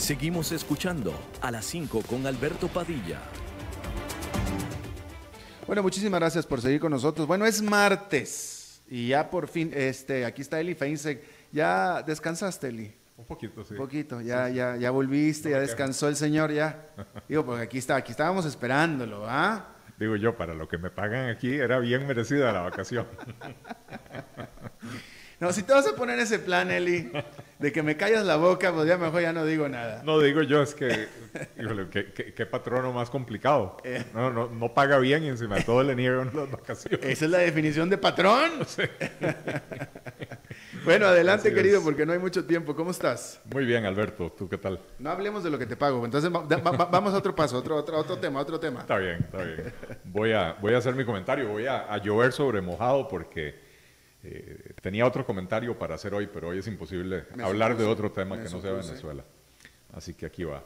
Seguimos escuchando a las 5 con Alberto Padilla. Bueno, muchísimas gracias por seguir con nosotros. Bueno, es martes y ya por fin, este, aquí está Eli Feinseg. ¿Ya descansaste, Eli? Un poquito, sí. Un poquito, ya, ya, ya volviste, ya descansó el señor, ya. Digo, porque aquí está, aquí estábamos esperándolo, ¿ah? Digo yo, para lo que me pagan aquí era bien merecida la vacación. No, si te vas a poner ese plan, Eli, de que me callas la boca, pues ya mejor ya no digo nada. No digo yo, es que, híjole, qué, patrono más complicado. Eh. No, no, no paga bien y encima de todo le niegan las vacaciones. Esa es la definición de patrón. bueno, adelante, querido, porque no hay mucho tiempo. ¿Cómo estás? Muy bien, Alberto. ¿Tú qué tal? No hablemos de lo que te pago. Entonces, vamos a otro paso, otro, otro, otro tema, otro tema. Está bien, está bien. Voy a, voy a hacer mi comentario. Voy a, a llover sobre mojado porque eh, tenía otro comentario para hacer hoy, pero hoy es imposible hablar de otro tema que no sea Venezuela. Así que aquí va.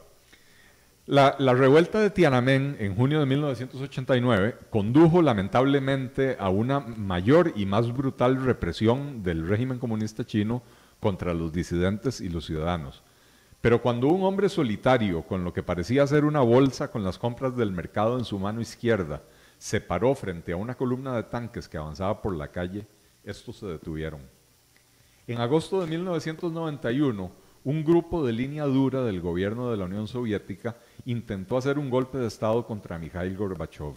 La, la, revuelta de Tiananmen en junio de 1989 condujo lamentablemente a una mayor y más brutal represión del régimen comunista chino contra los disidentes y los ciudadanos. Pero cuando un hombre solitario, con lo que parecía ser una bolsa con las compras del mercado en su mano izquierda, se paró frente a una columna de tanques que avanzaba por la calle, estos se detuvieron. En agosto de 1991, un grupo de línea dura del gobierno de la Unión Soviética intentó hacer un golpe de Estado contra Mikhail Gorbachev,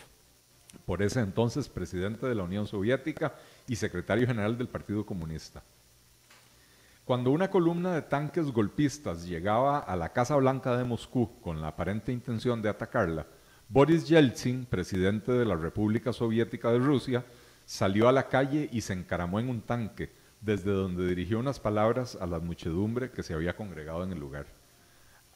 por ese entonces presidente de la Unión Soviética y secretario general del Partido Comunista. Cuando una columna de tanques golpistas llegaba a la Casa Blanca de Moscú con la aparente intención de atacarla, Boris Yeltsin, presidente de la República Soviética de Rusia, salió a la calle y se encaramó en un tanque, desde donde dirigió unas palabras a la muchedumbre que se había congregado en el lugar.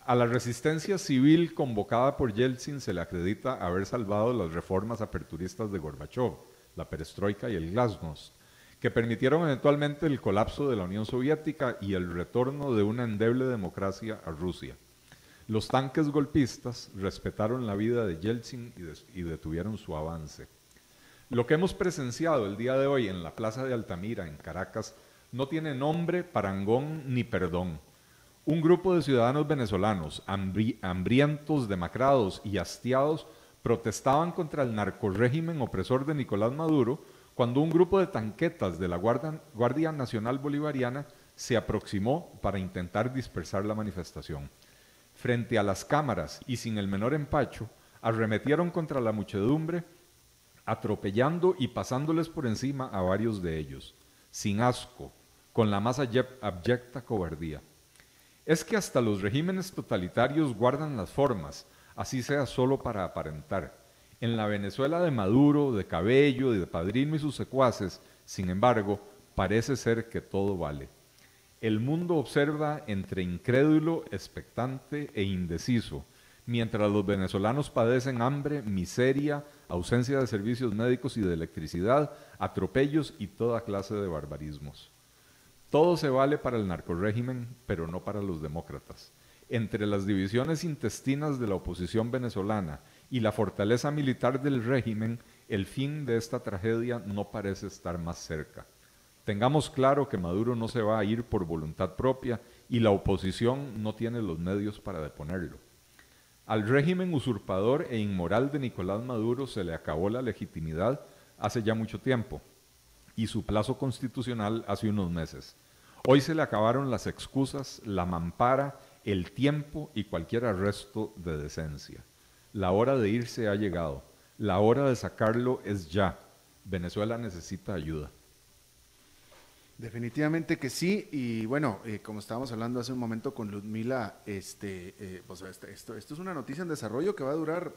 A la resistencia civil convocada por Yeltsin se le acredita haber salvado las reformas aperturistas de Gorbachev, la perestroika y el glasnost, que permitieron eventualmente el colapso de la Unión Soviética y el retorno de una endeble democracia a Rusia. Los tanques golpistas respetaron la vida de Yeltsin y, y detuvieron su avance. Lo que hemos presenciado el día de hoy en la Plaza de Altamira, en Caracas, no tiene nombre, parangón ni perdón. Un grupo de ciudadanos venezolanos, hambrientos, demacrados y hastiados, protestaban contra el narcorrégimen opresor de Nicolás Maduro cuando un grupo de tanquetas de la Guardia Nacional Bolivariana se aproximó para intentar dispersar la manifestación. Frente a las cámaras y sin el menor empacho, arremetieron contra la muchedumbre atropellando y pasándoles por encima a varios de ellos, sin asco, con la más abyecta cobardía. Es que hasta los regímenes totalitarios guardan las formas, así sea solo para aparentar. En la Venezuela de Maduro, de Cabello, de Padrino y sus secuaces, sin embargo, parece ser que todo vale. El mundo observa entre incrédulo, expectante e indeciso, mientras los venezolanos padecen hambre, miseria, ausencia de servicios médicos y de electricidad, atropellos y toda clase de barbarismos. Todo se vale para el narcorrégimen, pero no para los demócratas. Entre las divisiones intestinas de la oposición venezolana y la fortaleza militar del régimen, el fin de esta tragedia no parece estar más cerca. Tengamos claro que Maduro no se va a ir por voluntad propia y la oposición no tiene los medios para deponerlo. Al régimen usurpador e inmoral de Nicolás Maduro se le acabó la legitimidad hace ya mucho tiempo y su plazo constitucional hace unos meses. Hoy se le acabaron las excusas, la mampara, el tiempo y cualquier arresto de decencia. La hora de irse ha llegado. La hora de sacarlo es ya. Venezuela necesita ayuda. Definitivamente que sí, y bueno, eh, como estábamos hablando hace un momento con Ludmila, este, eh, pues este, esto, esto es una noticia en desarrollo que va a durar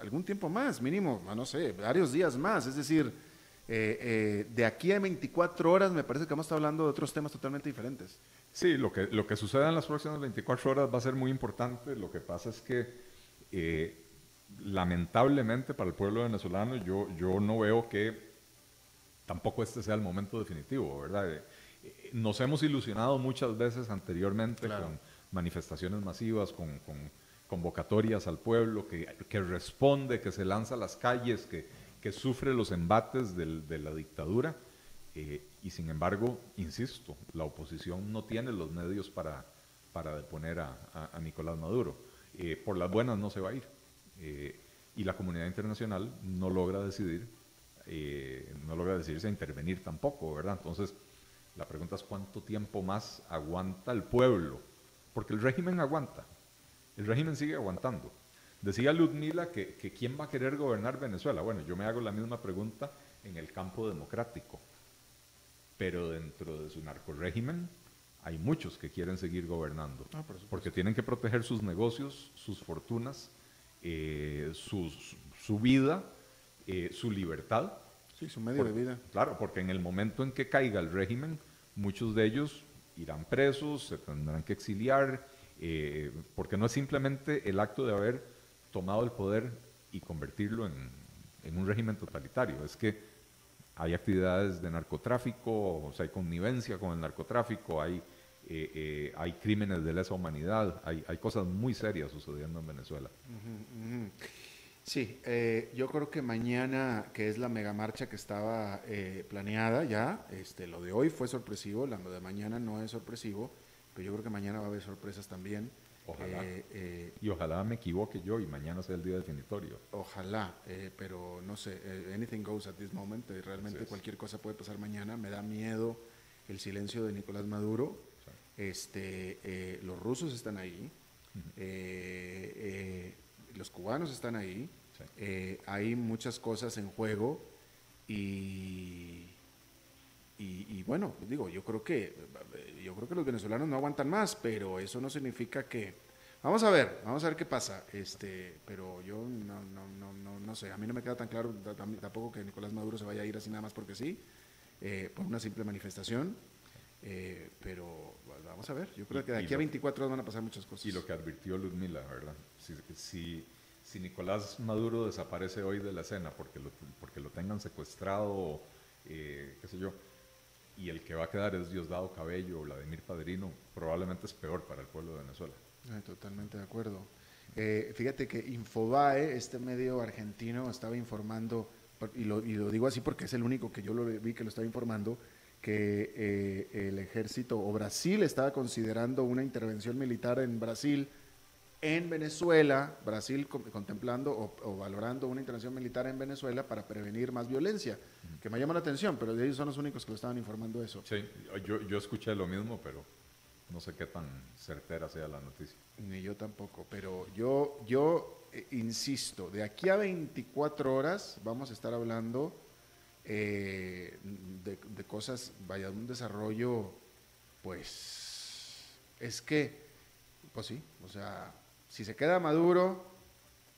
algún tiempo más, mínimo, no sé, varios días más, es decir, eh, de aquí a 24 horas me parece que vamos a estar hablando de otros temas totalmente diferentes. Sí, lo que, lo que suceda en las próximas 24 horas va a ser muy importante, lo que pasa es que lamentablemente para el pueblo venezolano yo, yo no veo que tampoco este sea el momento definitivo, ¿verdad? Eh, eh, nos hemos ilusionado muchas veces anteriormente con manifestaciones masivas, con, convocatorias al pueblo, que, responde, que se lanza a las calles, que, sufre los embates de la dictadura. Eh, y sin embargo, insisto, la oposición no tiene los medios para, para deponer a, Nicolás Maduro. Eh, por las buenas no se va a ir. Eh, y la comunidad internacional no logra decidir, no logra decidirse a intervenir tampoco, ¿verdad? Entonces, la pregunta es cuánto tiempo más aguanta el pueblo, porque el régimen aguanta, el régimen sigue aguantando. Decía Ludmila que, que quién va a querer gobernar Venezuela. Bueno, yo me hago la misma pregunta en el campo democrático, pero dentro de su narcorégimen hay muchos que quieren seguir gobernando, ah, porque tienen que proteger sus negocios, sus fortunas, eh, su vida, eh, su libertad. Sí, su medio de vida. Claro, porque en el momento en que caiga el régimen, muchos de ellos irán presos, se tendrán que exiliar, eh, porque no es simplemente el acto de haber tomado el poder y convertirlo en, en un régimen totalitario, es que hay actividades de narcotráfico, o sea, hay connivencia con el narcotráfico, hay, eh, eh, hay crímenes de lesa humanidad, hay, hay, cosas muy serias sucediendo en Venezuela. Sí, eh, yo creo que mañana, que es la megamarcha que estaba planeada ya, este, lo de hoy fue sorpresivo, lo de mañana no es sorpresivo, pero yo creo que mañana va a haber sorpresas también. Ojalá. Eh, eh, y ojalá me equivoque yo y mañana sea el día definitorio. Ojalá, eh, pero no sé, anything goes at this moment. realmente cualquier cosa puede pasar mañana. Me da miedo el silencio de Nicolás Maduro. Este, los rusos están ahí, los cubanos están ahí. hay muchas cosas en juego y y, bueno, digo, yo creo que yo creo que los venezolanos no aguantan más, pero eso no significa que vamos a ver, vamos a ver qué pasa. Este, pero yo no, no, no, no, no sé, a mí no me queda tan claro tampoco que Nicolás Maduro se vaya a ir así nada más porque sí, eh, por una simple manifestación. Eh, pero vamos a ver, yo creo que de aquí a 24 horas van a pasar muchas cosas. Y lo que advirtió Ludmila, ¿verdad? Si, si, si Nicolás Maduro desaparece hoy de la escena porque lo, porque lo tengan secuestrado, eh, qué sé yo, y el que va a quedar es Diosdado Cabello o Vladimir Padrino, probablemente es peor para el pueblo de Venezuela. totalmente de acuerdo. Eh, fíjate que Infobae, este medio argentino, estaba informando, y lo, digo así porque es el único que yo lo vi que lo estaba informando, que eh, el ejército o Brasil estaba considerando una intervención militar en Brasil en Venezuela, Brasil contemplando o, valorando una intervención militar en Venezuela para prevenir más violencia, que me llama la atención, pero ellos son los únicos que lo estaban informando eso. Sí, yo, yo escuché lo mismo, pero no sé qué tan certera sea la noticia. Ni yo tampoco, pero yo, yo eh, insisto, de aquí a 24 horas vamos a estar hablando eh, de, de cosas, vaya, un desarrollo, pues, es que, pues sí, o sea, si se queda Maduro,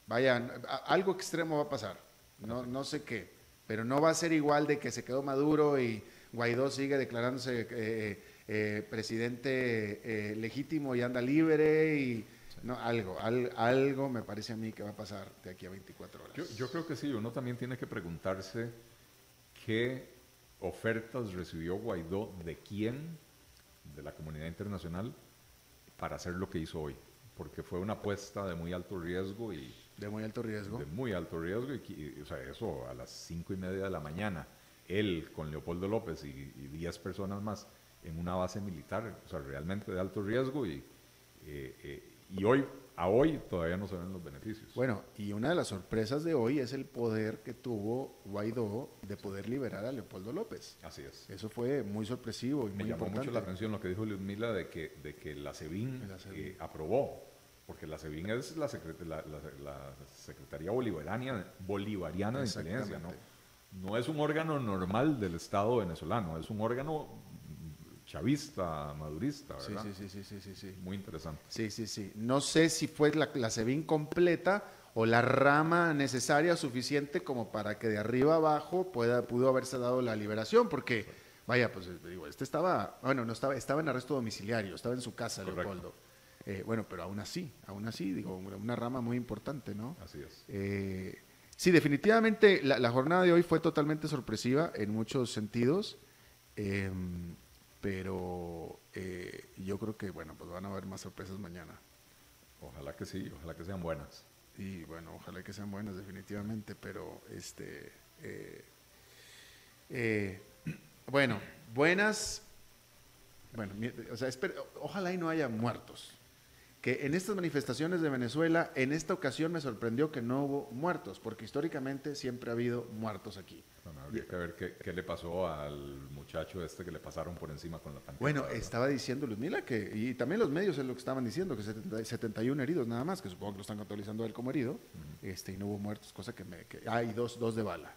vayan, algo extremo va a pasar, no, no sé qué, pero no va a ser igual de que se quedó Maduro y Guaidó sigue declarándose eh, eh, presidente eh, legítimo y anda libre y no, algo, algo me parece a mí que va a pasar de aquí a 24 horas. Yo, yo creo que sí, uno también tiene que preguntarse qué ofertas recibió Guaidó de quién, de la comunidad internacional, para hacer lo que hizo hoy porque fue una apuesta de muy alto riesgo y... De muy alto riesgo. De muy alto riesgo, y, o sea, eso a las cinco y media de la mañana, él con Leopoldo López y, diez personas más en una base militar, o sea, realmente de alto riesgo y, eh, eh, y hoy, a hoy todavía no se ven los beneficios. Bueno, y una de las sorpresas de hoy es el poder que tuvo Guaidó de poder liberar a Leopoldo López. Así es. Eso fue muy sorpresivo y Me muy llamó mucho la atención lo que dijo Ludmila de que, de que la SEBIN, eh, aprobó porque la SEBIN es la, Secretaría Bolivariana, Bolivariana de Inteligencia, ¿no? No es un órgano normal del Estado venezolano, es un órgano chavista, madurista, ¿verdad? Sí, sí, sí, sí, sí, Muy interesante. Sí, sí, sí. No sé si fue la, la SEBIN completa o la rama necesaria suficiente como para que de arriba abajo pueda, pudo haberse dado la liberación, porque, vaya, pues digo, este estaba, bueno, no estaba, estaba en arresto domiciliario, estaba en su casa, Leopoldo. Eh, bueno, pero aún así, aún así, digo, una rama muy importante, ¿no? Así es. Eh, sí, definitivamente la, jornada de hoy fue totalmente sorpresiva en muchos sentidos, em, pero eh, yo creo que, bueno, pues van a haber más sorpresas mañana. Ojalá que sí, ojalá que sean buenas. Y bueno, ojalá que sean buenas definitivamente, pero este, bueno, buenas Bueno, o sea, ojalá y no haya muertos que en estas manifestaciones de Venezuela, en esta ocasión me sorprendió que no hubo muertos, porque históricamente siempre ha habido muertos aquí. Bueno, habría que ver qué, le pasó al muchacho este que le pasaron por encima con la pantalla. Bueno, estaba diciendo Luzmila que, y también los medios es lo que estaban diciendo, que 71 heridos nada más, que supongo que lo están actualizando él como herido, este, y no hubo muertos, cosa que me... Que, ah, y dos, dos de bala,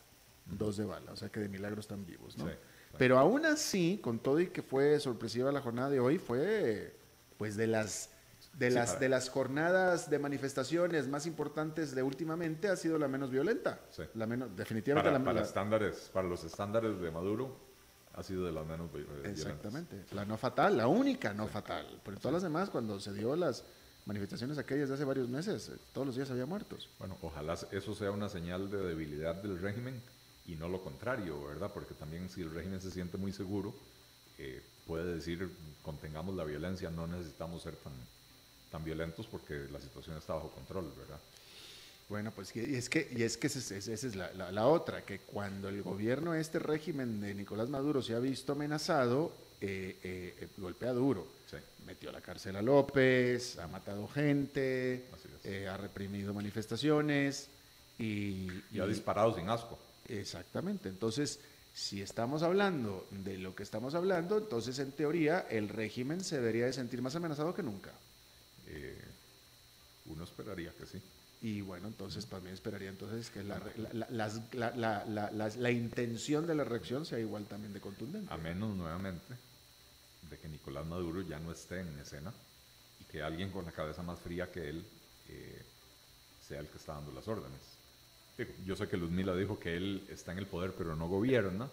dos de bala, o sea que de milagro están vivos, ¿no? Pero aún así, con todo y que fue sorpresiva la jornada de hoy, fue pues de las de las, de las jornadas de manifestaciones más importantes de últimamente ha sido la menos violenta. La menos, definitivamente para, la para, estándares, para los estándares de Maduro ha sido de las menos violentas. Exactamente. La no fatal, la única no fatal. Pero todas las demás, cuando se dio las manifestaciones aquellas de hace varios meses, eh, todos los días había muertos. Bueno, ojalá eso sea una señal de debilidad del régimen y no lo contrario, ¿verdad? Porque también si el régimen se siente muy seguro, eh, puede decir, contengamos la violencia, no necesitamos ser tan tan violentos porque la situación está bajo control, ¿verdad? Bueno, pues y es que, y es que esa es, la, otra, que cuando el gobierno, este régimen de Nicolás Maduro se ha visto amenazado, eh, eh, golpea duro. Metió a la cárcel a López, ha matado gente, eh, ha reprimido manifestaciones y, y, ha disparado sin asco. Exactamente. Entonces, si estamos hablando de lo que estamos hablando, entonces en teoría el régimen se debería de sentir más amenazado que nunca. Eh, uno esperaría que sí. Y bueno, entonces también esperaría entonces que la, la, intención de la reacción sea igual también de contundente. A menos nuevamente de que Nicolás Maduro ya no esté en escena y que alguien con la cabeza más fría que él eh, sea el que está dando las órdenes. yo sé que Luzmila dijo que él está en el poder pero no gobierna,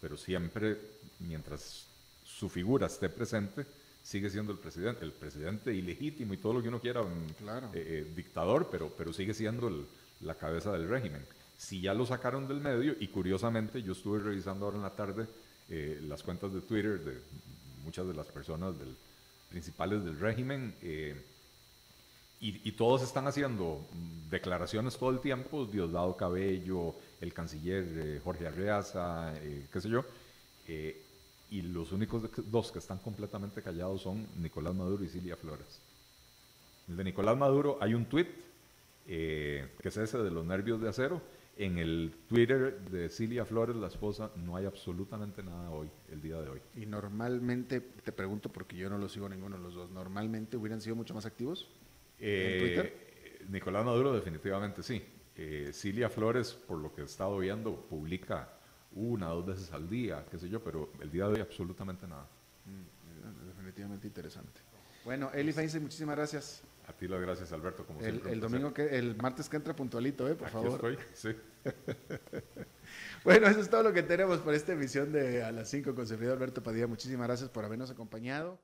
pero siempre mientras su figura esté presente, sigue siendo el presidente, el presidente ilegítimo y todo lo que uno quiera, claro. Eh, eh, dictador, pero, pero sigue siendo la cabeza del régimen. Si ya lo sacaron del medio, y curiosamente yo estuve revisando ahora en la tarde eh, las cuentas de Twitter de muchas de las personas del, principales del régimen, y, todos están haciendo declaraciones todo el tiempo, Diosdado Cabello, el canciller Jorge Arreaza, qué sé yo, y los únicos dos que están completamente callados son Nicolás Maduro y Silvia Flores. El de Nicolás Maduro hay un tweet eh, que es ese de los nervios de acero. En el Twitter de Silvia Flores, la esposa, no hay absolutamente nada hoy, el día de hoy. Y normalmente, te pregunto porque yo no lo sigo ninguno de los dos, ¿normalmente hubieran sido mucho más activos en Twitter? Nicolás Maduro definitivamente sí. Eh, Silvia Flores, por lo que he estado viendo, publica una, dos veces al día, qué sé yo, pero el día de hoy absolutamente nada. Mm, definitivamente interesante. Bueno, Eli Feinstein, muchísimas gracias. A ti las gracias, Alberto, como el, siempre. El domingo, que, el martes que entra puntualito, ¿eh? Por Aquí favor. estoy, sí. bueno, eso es todo lo que tenemos por esta emisión de A las 5 con servidor Alberto Padilla. Muchísimas gracias por habernos acompañado.